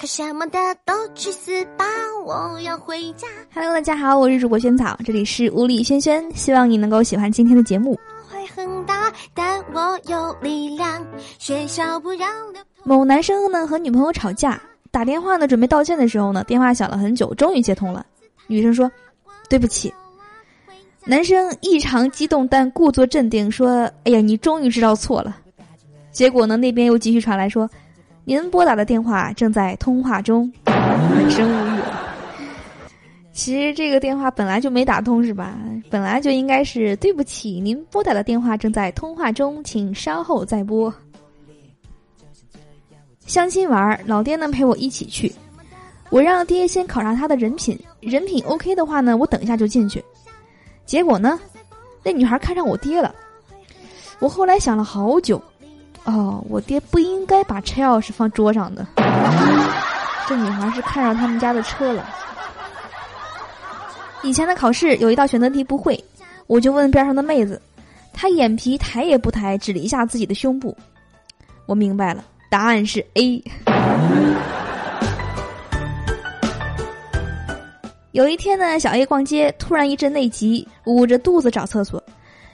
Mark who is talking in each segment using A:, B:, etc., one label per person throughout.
A: 可什么的都去死吧！我要回家。
B: Hello，大家好，我是主播萱草，这里是无理萱萱，希望你能够喜欢今天的节目。
A: 会很大，但我有力量。学校不让
B: 某男生呢和女朋友吵架，打电话呢准备道歉的时候呢，电话响了很久，终于接通了。女生说：“对不起。”男生异常激动，但故作镇定说：“哎呀，你终于知道错了。”结果呢，那边又继续传来说。您拨打的电话正在通话中，满声无语。其实这个电话本来就没打通，是吧？本来就应该是对不起，您拨打的电话正在通话中，请稍后再拨。相亲玩，老爹呢陪我一起去，我让爹先考察他的人品，人品 OK 的话呢，我等一下就进去。结果呢，那女孩看上我爹了。我后来想了好久。哦，我爹不应该把车钥匙放桌上的。这女孩是看上他们家的车了。以前的考试有一道选择题不会，我就问边上的妹子，她眼皮抬也不抬，指了一下自己的胸部。我明白了，答案是 A。有一天呢，小 A 逛街，突然一阵内急，捂着肚子找厕所，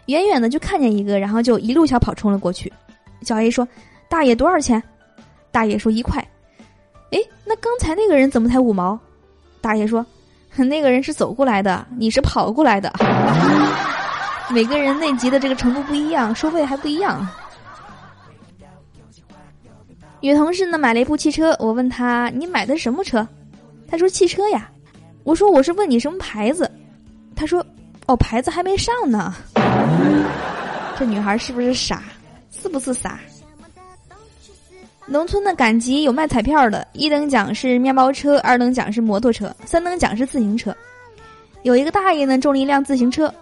B: 远远的就看见一个，然后就一路小跑冲了过去。小 A 说：“大爷多少钱？”大爷说：“一块。”哎，那刚才那个人怎么才五毛？大爷说：“那个人是走过来的，你是跑过来的。每个人内急的这个程度不一样，收费还不一样。”女同事呢买了一部汽车，我问她：“你买的什么车？”她说：“汽车呀。”我说：“我是问你什么牌子？”她说：“哦，牌子还没上呢。”这女孩是不是傻？是不是傻？农村的赶集有卖彩票的，一等奖是面包车，二等奖是摩托车，三等奖是自行车。有一个大爷呢中了一辆自行车，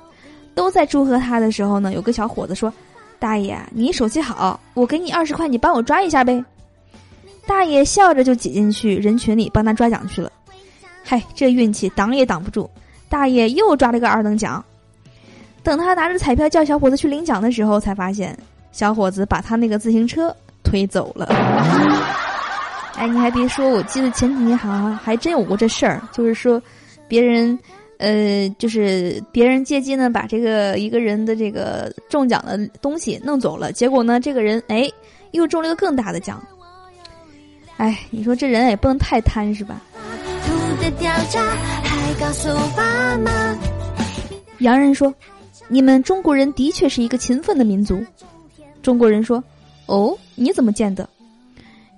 B: 都在祝贺他的时候呢，有个小伙子说：“大爷，你手气好，我给你二十块，你帮我抓一下呗。”大爷笑着就挤进去人群里帮他抓奖去了。嗨，这运气挡也挡不住，大爷又抓了个二等奖。等他拿着彩票叫小伙子去领奖的时候，才发现。小伙子把他那个自行车推走了。哎，你还别说，我记得前几年好像还真有过这事儿，就是说，别人，呃，就是别人借机呢把这个一个人的这个中奖的东西弄走了，结果呢，这个人哎又中了个更大的奖。哎，你说这人也不能太贪是吧？洋人说：“你们中国人的确是一个勤奋的民族。”中国人说：“哦，你怎么见的？”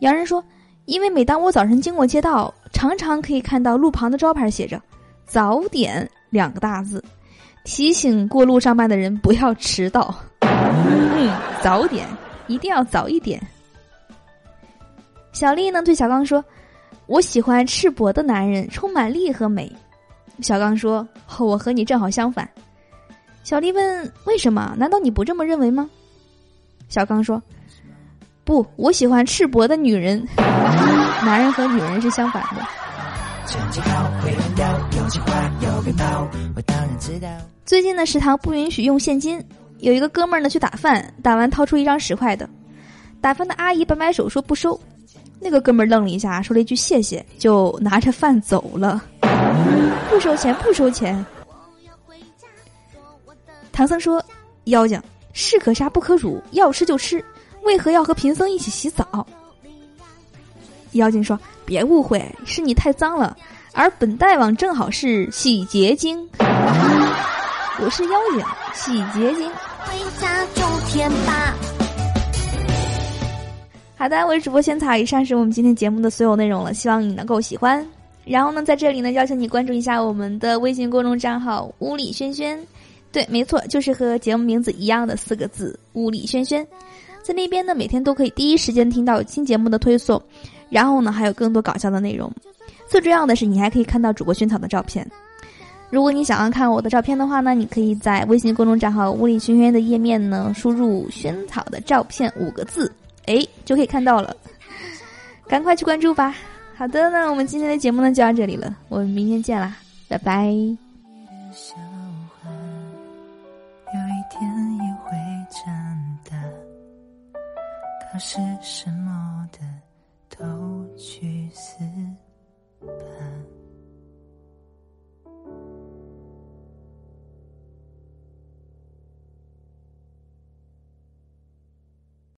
B: 洋人说：“因为每当我早晨经过街道，常常可以看到路旁的招牌写着‘早点’两个大字，提醒过路上班的人不要迟到。嗯，早点一定要早一点。”小丽呢对小刚说：“我喜欢赤膊的男人，充满力和美。”小刚说：“我和你正好相反。”小丽问：“为什么？难道你不这么认为吗？”小刚说：“不，我喜欢赤膊的女人。男人和女人是相反的。”最近的，食堂不允许用现金。有一个哥们儿呢去打饭，打完掏出一张十块的，打饭的阿姨摆摆手说不收。那个哥们儿愣了一下，说了一句谢谢，就拿着饭走了。不收钱，不收钱。唐僧说：“妖精。”士可杀不可辱，要吃就吃，为何要和贫僧一起洗澡？妖精说：“别误会，是你太脏了，而本大王正好是洗洁精。我是妖精，洗洁精。”回家就舔吧好的，我是主播萱草，以上是我们今天节目的所有内容了，希望你能够喜欢。然后呢，在这里呢，邀请你关注一下我们的微信公众账号“屋里轩轩”。对，没错，就是和节目名字一样的四个字“物理轩轩”。在那边呢，每天都可以第一时间听到新节目的推送，然后呢，还有更多搞笑的内容。最重要的是，你还可以看到主播萱草的照片。如果你想要看我的照片的话呢，你可以在微信公众账号“物理轩轩”的页面呢，输入“萱草的照片”五个字，哎，就可以看到了。赶快去关注吧。好的，那我们今天的节目呢就到这里了，我们明天见啦，拜拜。是什么